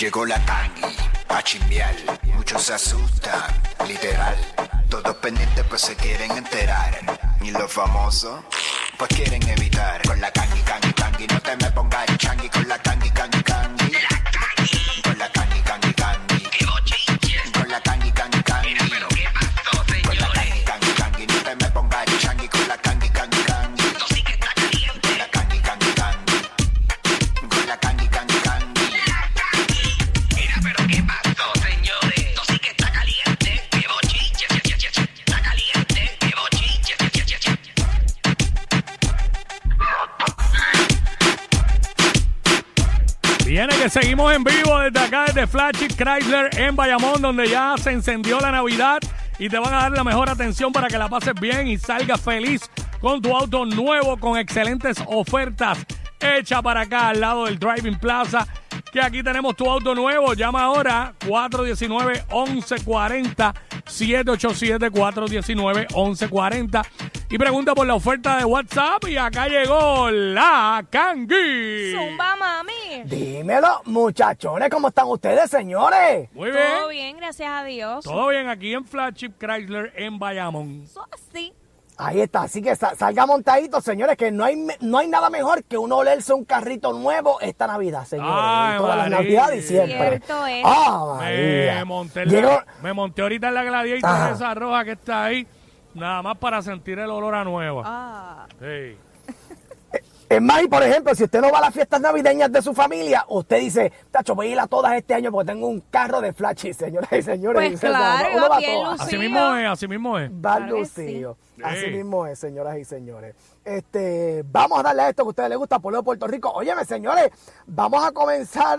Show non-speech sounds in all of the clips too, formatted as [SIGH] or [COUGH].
Llegó la tangi a chimbiar, muchos se asustan, literal. Todos pendientes pues se quieren enterar. Y los famosos pues quieren evitar. Con la tangi, tangi, tangi, no te me pongas changi. Con la tangi, tangi, Seguimos en vivo desde acá, desde Flagship Chrysler en Bayamón, donde ya se encendió la Navidad y te van a dar la mejor atención para que la pases bien y salgas feliz con tu auto nuevo con excelentes ofertas. Echa para acá al lado del Driving Plaza, que aquí tenemos tu auto nuevo. Llama ahora 419-1140, 787-419-1140 y pregunta por la oferta de WhatsApp. Y acá llegó la Kangi. Zumba, mami. Dímelo, muchachones, ¿cómo están ustedes, señores? Muy bien. Todo bien, gracias a Dios. Todo bien aquí en Flagship Chrysler en Bayamón. Eso así. Ahí está, así que sa- salga montadito, señores, que no hay, no hay nada mejor que uno olerse un carrito nuevo esta Navidad, señores. Ay, las María. Navidades y siempre. Cierto es. Ah, Me monté, Llegó- la- me monté ahorita en la gladiator Ajá. esa roja que está ahí, nada más para sentir el olor a nueva. Ah, Sí. Es más, y por ejemplo, si usted no va a las fiestas navideñas de su familia, usted dice, tacho, voy a ir a todas este año porque tengo un carro de flashy, señoras y señores. Pues claro, uno va a bien todas. lucido. Así mismo es, así mismo es. Va Claro lucido. sí. Así Sí. mismo es, señoras y señores. Este, vamos a darle a esto que a ustedes les gusta, Pueblo de Puerto Rico. Óyeme, señores, vamos a comenzar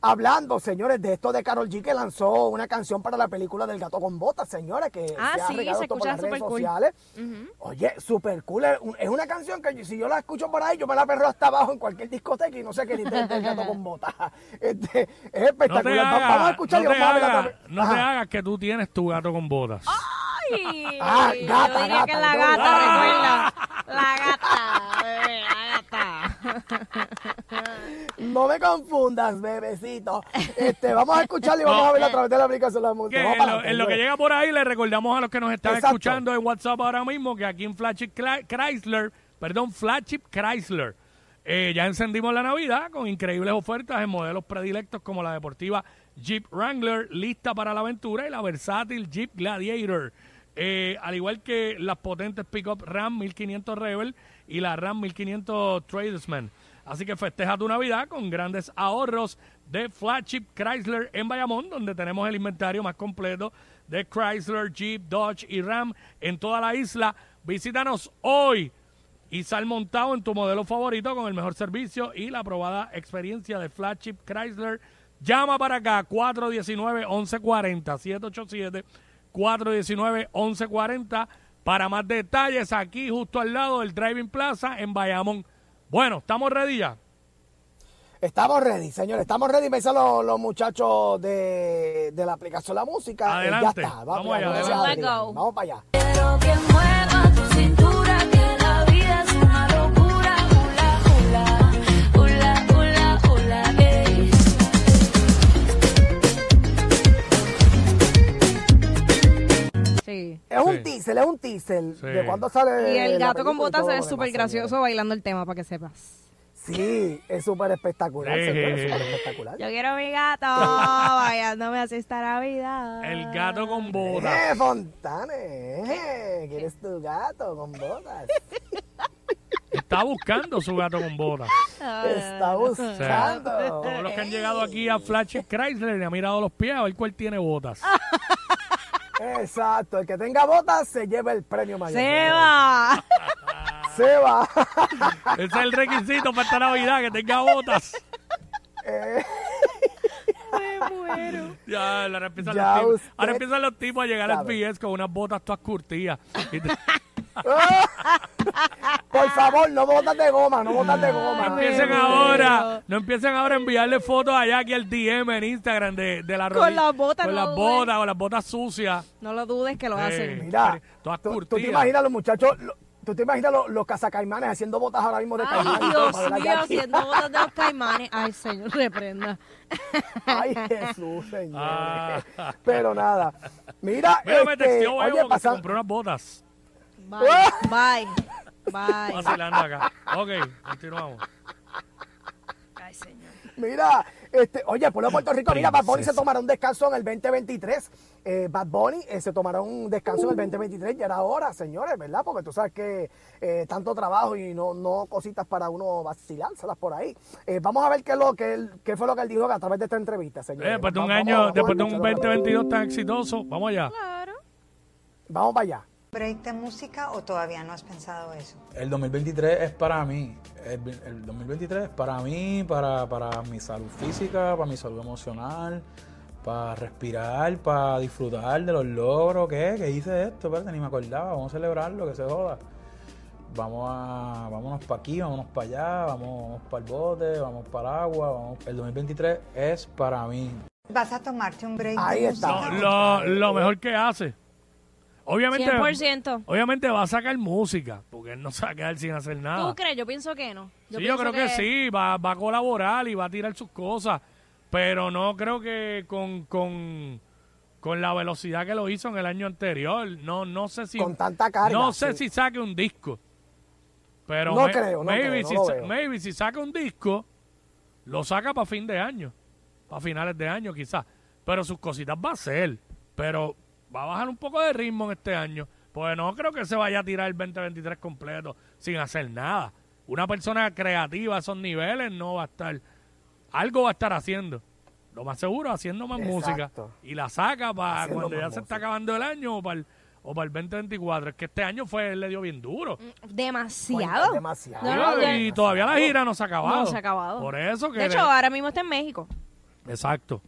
hablando, señores, de esto de Carol G que lanzó una canción para la película del gato con botas, señores, que Ah, se ha sí, regado se por las redes cool. sociales. Oye, súper cool. Es un- Es una canción que si yo la escucho por ahí, yo me la perro hasta abajo en cualquier discoteca y no sé qué ni del del gato con botas. [LAUGHS] Este, es No te espectacular. Va- vamos a escuchar no y a no te hagas que tú tienes tu gato con botas. ay, [LAUGHS] Ah, gata, yo diría que la gata, Ah. recuerda. La gata, bebé, la gata. No me confundas, bebecito. Este, vamos a escucharla y vamos a verla a través de la aplicación de la música. Que en, lo, en lo que llega por ahí, le recordamos a los que nos están Exacto. escuchando en WhatsApp ahora mismo que aquí en Flagship Chrysler, perdón, Flagship Chrysler, eh, ya encendimos la Navidad con increíbles ofertas en modelos predilectos como la deportiva Jeep Wrangler, lista para la aventura, y la versátil Jeep Gladiator. Eh, al igual que las potentes pickup Ram 1500 Rebel y la Ram 1500 Tradesman. Así que festeja tu Navidad con grandes ahorros de Flagship Chrysler en Bayamón, donde tenemos el inventario más completo de Chrysler, Jeep, Dodge y Ram en toda la isla. Visítanos hoy y sal montado en tu modelo favorito con el mejor servicio y la aprobada experiencia de Flagship Chrysler. Llama para acá 419-1140, 787-419-1140 para más detalles aquí justo al lado del Driving Plaza en Bayamón. Bueno, ¿estamos ready ya? Estamos ready, señores. Estamos ready. Me dicen los, los muchachos de, de la aplicación La Música. Eh, Adelante. ya está. Vamos allá. Let's go. Vamos para allá. Sí. Es un Sí. teaser, es un teaser. Sí. ¿De cuándo sale? Y el la gato con película y botas todo se lo ve súper demás, gracioso bailando el tema, para que sepas. Sí, es súper espectacular, Sí. señores, súper espectacular. Yo quiero mi gato [LAUGHS] bailando así esta Navidad. El gato con botas. ¡Eh, Fontane! eh, ¿Quieres tu gato con botas? Está buscando su gato con botas. Está O sea, buscando. todos los que han llegado aquí a Flash Chrysler le han mirado los pies a ver cuál tiene botas. [LAUGHS] Exacto, el que tenga botas se lleva el premio mayor. Se va. Se va. [LAUGHS] Ese es el requisito para esta Navidad, que tenga botas. Eh, Me muero. Ya, ahora empiezan, Ya los tipos, usted ahora empiezan los tipos a llegar al. PS con unas botas todas curtidas. [LAUGHS] Por favor, no botas de goma, no botas de no goma. empiecen muero. ahora, no empiecen ahora a enviarle fotos allá aquí al DM en Instagram de, de la Con rodilla- las botas, Con no las botas, con las botas sucias. No lo dudes que lo hacen. Mira, Todas tú, tú te imaginas los muchachos, lo- tú te imaginas los, los cazacaimanes haciendo botas ahora mismo de Ay, caimán. Dios mío, haciendo botas de los [LAUGHS] caimanes. Ay, señor, reprenda. Ay, Jesús, señor. Ah. Pero nada. Mira, Mira, me este, texteó oye, pasan- compró unas botas. Bye. Bye. [LAUGHS] Bye. Vacilando acá. Ok, continuamos. Ay, señor. Mira, este, oye, pueblo de Puerto Rico, mira, Bad Bunny se tomará un descanso en el 2023. Eh, Bad Bunny eh, se tomará un descanso en el 2023, ya era hora, señores, ¿verdad? Porque tú sabes que eh, tanto trabajo y no, no cositas para uno vacilárselas por ahí. Eh, vamos a ver qué, es lo, que él- qué fue lo que él dijo a través de esta entrevista, Eh, señores. después de un Vamos- año, vamos- después de un vamos a escucharlo. 2022 tan exitoso, vamos allá. Claro. Vamos para allá. Break de música o todavía no has pensado eso? El 2023 es para mí. El, el 2023 es para mí, para, para mi salud física, para mi salud emocional, para respirar, para disfrutar de los logros. ¿Qué? ¿Qué hice esto? Espérate, ni me acordaba. Vamos a celebrarlo, que se joda. Vamos a, vámonos para aquí, vámonos para allá, vamos para el bote, vamos para el agua. Vamos. El 2023 es para mí. ¿Vas a tomarte un break Ahí de está. Lo, lo mejor que hace. Obviamente, 100%. obviamente va a sacar música, porque él no se va a quedar sin hacer nada. ¿Tú crees? Yo pienso que no. sí, yo creo que, sí, va, va a colaborar y va a tirar sus cosas, pero no creo que con, con, con la velocidad que lo hizo en el año anterior. No, no sé si... Con tanta carga, No sé sí. si saque un disco. Pero No me- creo, no maybe, creo, no si, maybe si saca un disco, lo saca para fin de año, para finales de año quizás. Pero sus cositas va a ser, pero va a bajar un poco de ritmo en este año. Pues no creo que se vaya a tirar el 2023 completo sin hacer nada. Una persona creativa a esos niveles no va a estar, algo va a estar haciendo. Lo más seguro, haciendo más música. Y la saca para Haciendo cuando ya se está acabando el año o para el, o para el 2024. Es que este año fue, él le dio bien duro. Demasiado. Demasiado. No, no, ya- y todavía la gira no se ha acabado. No se ha acabado. Por eso que... De hecho, ahora mismo está en México. Exacto.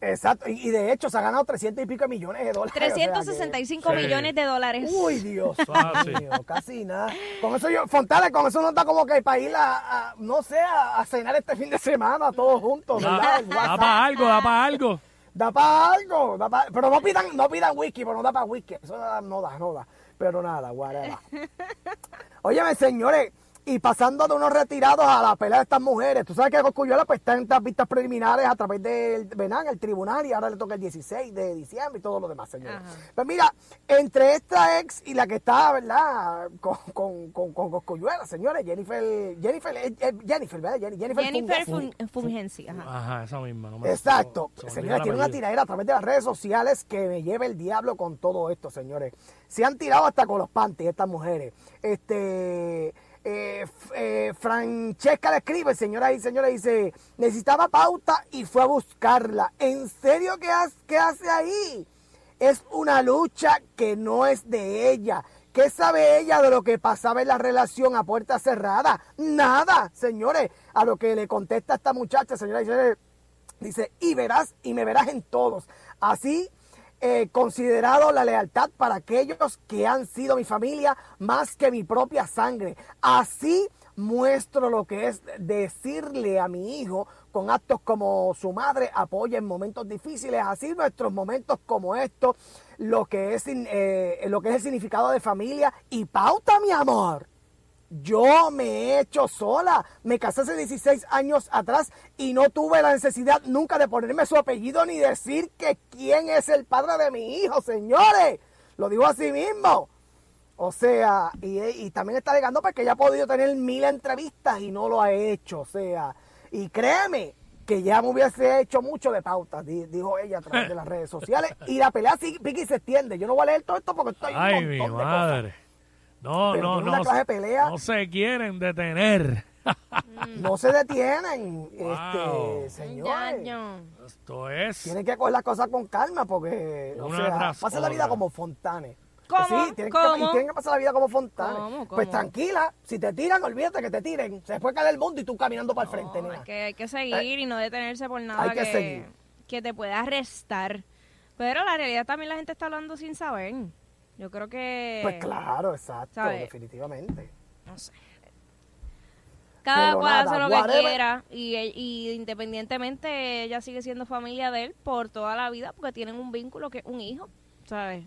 Exacto. Y, y de hecho se ha ganado 300 y pico millones de dólares. o sea que- 365 millones de dólares. Uy, Dios [LAUGHS] Ah, mío, casi nada. Con eso yo, Fontana, con eso no está como que para ir a, a, no sé, a, a cenar este fin de semana todos juntos, Da, para algo, da para algo. Da para algo, da pa- pero no pidan, no pidan whisky, pero no da para whisky. Eso no da, no da, no da. Pero nada, whatever. [LAUGHS] Óyeme, señores, y pasando de unos retirados a la pelea de estas mujeres, tú sabes que Coscuyuela pues está en estas vistas preliminares a través del Benán, el tribunal, y ahora le toca el 16 de diciembre y todo lo demás, señores. Ajá. Pues mira, entre esta ex y la que está, ¿verdad? Con, con, con, con Cosculluela, señores, Jennifer, Jennifer, eh, eh, Jennifer, ¿verdad? Jennifer, Jennifer Funges. Fun- Fungensi. Ajá. Ajá, esa misma. no me- Exacto. se Señores, tiene una tiradera a través de las redes sociales que me lleva el diablo con todo esto, señores. Se han tirado hasta con los panties estas mujeres. Este. Eh, eh, Francesca le escribe, señora y señora, dice, necesitaba pauta y fue a buscarla. ¿En serio qué hace ahí? Es una lucha que no es de ella. ¿Qué sabe ella de lo que pasaba en la relación a puerta cerrada? Nada, señores. A lo que le contesta esta muchacha, señora y señores, Dice, y verás, y me verás en todos. Así, eh, considerado la lealtad para aquellos que han sido mi familia más que mi propia sangre. Así muestro lo que es decirle a mi hijo con actos como su madre apoya en momentos difíciles, así nuestros momentos como estos, lo que es, eh, lo que es el significado de familia y pauta, mi amor. Yo me he hecho sola. Me casé hace 16 años atrás y no tuve la necesidad nunca de ponerme su apellido ni decir que quién es el padre de mi hijo, señores. Lo digo así mismo. O sea, y, y también está alegando porque ella ha podido tener mil entrevistas y no lo ha hecho. O sea, y créeme que ya me hubiese hecho mucho de pautas, di- dijo ella a través de las redes sociales. Y la pelea sí, Vicky, se extiende. Yo no voy a leer todo esto porque estoy Ay, un mi de madre. cosas. No, Pero no, no. una clase de pelea. No se quieren detener. No se detienen, Wow. este, señores. Esto es. Tienen que coger las cosas con calma porque, o sea, pasen la vida como Fontanes. ¿Cómo? Sí, tienen que, ¿Cómo? y tienen que pasar la vida como Fontanes. ¿Cómo? Pues tranquila, si te tiran, olvídate que te tiren. Se puede caer el mundo y tú caminando para el frente, No, nena. es que hay que seguir y no detenerse por nada hay que que, seguir. que te pueda restar. Pero la realidad también la gente está hablando sin saber. Yo creo que... Pues claro, exacto, definitivamente. No sé. Cada Pero cual nada, hace lo que quiera y, y independientemente ella sigue siendo familia de él por toda la vida porque tienen un vínculo que es un hijo, ¿sabes?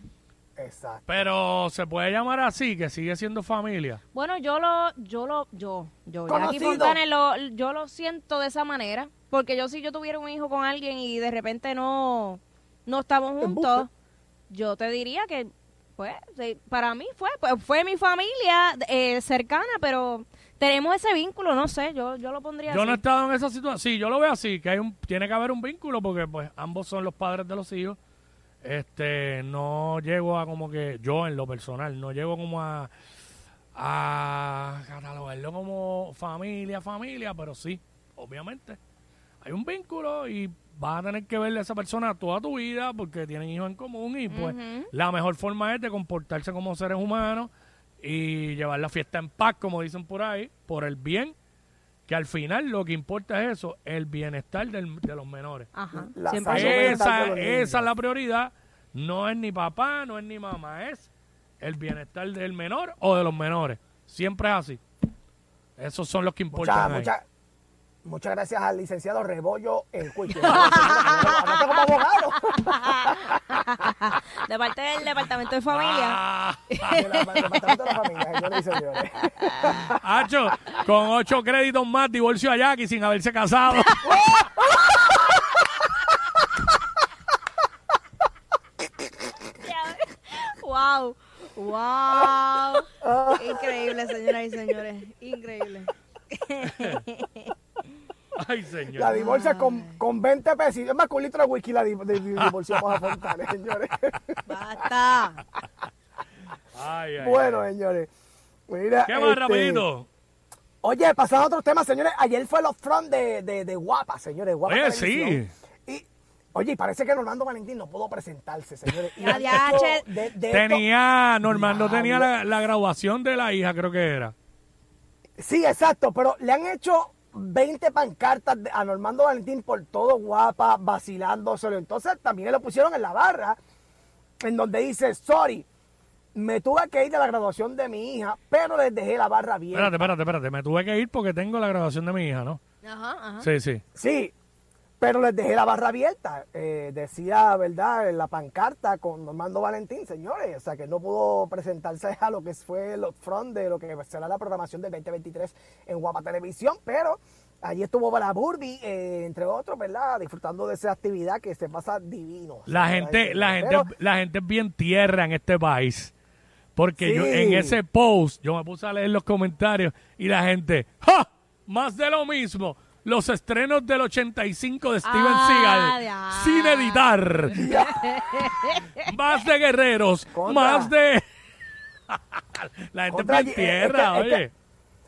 Exacto. Pero se puede llamar así, que sigue siendo familia. Bueno, yo lo, yo lo, yo, yo, Jackie Conocido. Fontanes, lo, yo lo siento de esa manera, porque yo si yo tuviera un hijo con alguien y de repente no, no estamos juntos, yo te diría que, pues, para mí fue, pues, fue mi familia eh, cercana, pero tenemos ese vínculo, no sé, yo, yo lo pondría Yo no he estado en esa situación. Sí, yo lo veo así, que hay un, tiene que haber un vínculo porque pues ambos son los padres de los hijos. Este, no llego a como que yo en lo personal, no llego como a a catalogarlo como familia, familia, pero sí, obviamente hay un vínculo y vas a tener que verle a esa persona toda tu vida porque tienen hijos en común y pues la mejor forma es de comportarse como seres humanos y llevar la fiesta en paz, como dicen por ahí, por el bien, que al final lo que importa es eso, el bienestar del- de los menores. Ajá, La Esa, esa es la prioridad, no es ni papá, no es ni mamá, es el bienestar del menor o de los menores. Siempre es así. Esos son los que Muchas, importan. ahí. Muchas, gracias al licenciado Rebollo el Cuico. Anote [LAUGHS] como abogado. [LAUGHS] de parte del departamento de familia. Ah, De la- del departamento de la familia, señores y señores. [LAUGHS] Hacho, con ocho créditos más, divorcio a Jackie sin haberse casado. wow, wow, increíble, señoras y señores, increíble. Ay, señor. La divorcia con, con 20 pesos. Es más, con un litro de whisky la di- di- di- divorciamos a Fontanes, [LAUGHS] señores. Basta. Ay, ay, bueno, ay. señores. Mira, ¿Qué más, este, rapidito? Oye, pasando a otros temas, señores. Ayer fue los front de, de, de Guapa, señores. Guapa Oye, sí. Y, oye, y parece que Normando Valentín no pudo presentarse, señores. Y de- Tenía, Normando tenía la, la graduación de la hija, creo que era. Sí, exacto, pero le han hecho 20 pancartas a Normando Valentín por todo guapa, vacilándoselo. Entonces también lo pusieron en la barra, en donde dice, sorry, me tuve que ir de la graduación de mi hija, pero les dejé la barra bien. Espérate, espérate, espérate. Me tuve que ir porque tengo la graduación de mi hija, ¿no? Ajá, ajá. Sí, sí. Sí, pero les dejé la barra abierta. Eh, decía, ¿verdad?, en la pancarta con Normando Valentín, señores. O sea, que no pudo presentarse a lo que fue el front de lo que será la programación del 2023 en Guapa Televisión, pero allí estuvo Bala Burby, eh, entre otros, ¿verdad?, disfrutando de esa actividad que se pasa divino. La gente, la gente, la gente es bien tierra en este país. Porque yo en ese post, yo me puse a leer los comentarios y la gente, ¡ja! Más de lo mismo. Los estrenos del 85 de Steven Ah, Seagal sin editar. más de guerreros, Contra. más de... [LAUGHS] la gente Contra- es bien eh, tierra, es que- es oye.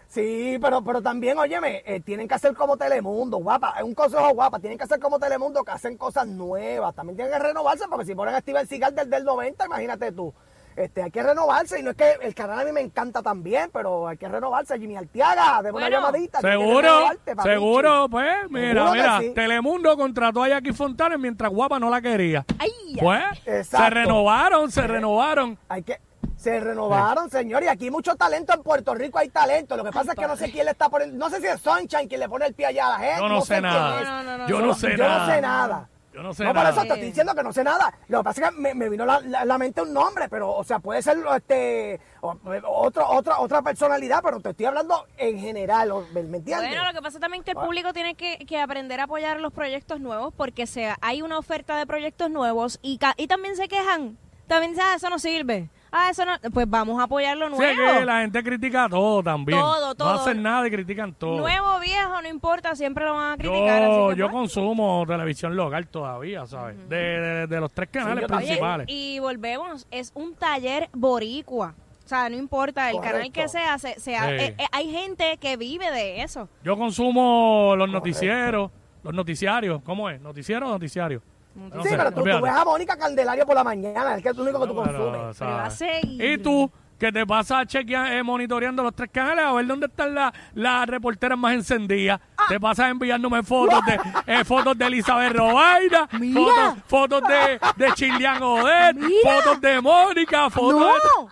Sí, pero, pero también, óyeme, eh, tienen que hacer como Telemundo, guapa. Es un consejo guapa. Tienen que hacer como Telemundo, que hacen cosas nuevas. También tienen que renovarse, porque si ponen a Steven Seagal del, del 90, imagínate tú. Este, hay que renovarse. Y no es que el canal a mí me encanta también, pero hay que renovarse. Jimmy Artiaga, de una llamadita. Seguro, seguro, pues, mira, Seguro mira, sí. Telemundo contrató a Jackie Fontanes mientras Guapa no la quería. Ay. Pues, se renovaron, se renovaron. Hay que. Se renovaron, señor, y aquí hay mucho talento en Puerto Rico, hay talento. Lo que pasa es que no sé quién le está poniendo, no sé si es Sunshine quien le pone el pie allá a la gente. Yo no sé nada. No, no, no, Yo no. no sé yo nada. no sé nada. Yo no sé no, por eso te estoy diciendo que no sé nada. Lo que pasa es que me, me vino la, la- la mente un nombre, pero, o sea, puede ser este otro, otra, otra personalidad, pero te estoy hablando en general, o- ¿me entiendes? Bueno, lo que pasa también es que el público tiene que, que aprender a apoyar los proyectos nuevos porque se, hay una oferta de proyectos nuevos y, ca- y también se quejan. También dicen, "Ah, eso no sirve. Ah, eso no, pues vamos a apoyar lo Sí, nuevo. que la gente critica todo también. Todo, todo. No hacen nada y critican todo. Nuevo, viejo, no importa, siempre lo van a criticar. así Yo, que, yo pues. consumo televisión local todavía, ¿sabes? de, de- de los tres canales principales. Y volvemos, es un taller boricua. O sea, no importa el canal que sea, se, se- Sí. eh, eh, hay gente que vive de eso. Yo consumo los noticieros, los noticiarios. ¿Cómo es? ¿Noticiero o noticiario? No sí, sé, pero tú, tú ves a Mónica Candelario por la mañana, es que es lo único que tú Pero, consumes. Pero va a ¿sabes? seguir. Y tú, que te pasas chequeando, eh, monitoreando los tres canales a ver dónde están la- las reporteras más encendidas. Ah. Te pasas enviándome fotos de [LAUGHS] eh, fotos de Elizabeth Robaina, fotos, fotos de, de Chilian Odet, Mira. fotos de Mónica, fotos de... ¡No!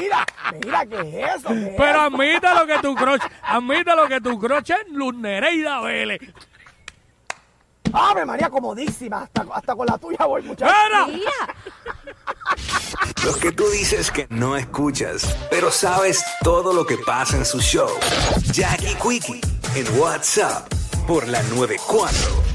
Mira, mira, ¿qué es eso? ¿Qué Pero admítalo que tu croche, admítalo que tu croche es Luz Nereida Vélez. Ave María, comodísima. Hasta, hasta con la tuya voy, muchachos. ¡Mira! Los que tú dices que no escuchas, pero sabes todo lo que pasa en su show. Jackie Quickie en WhatsApp por la 94.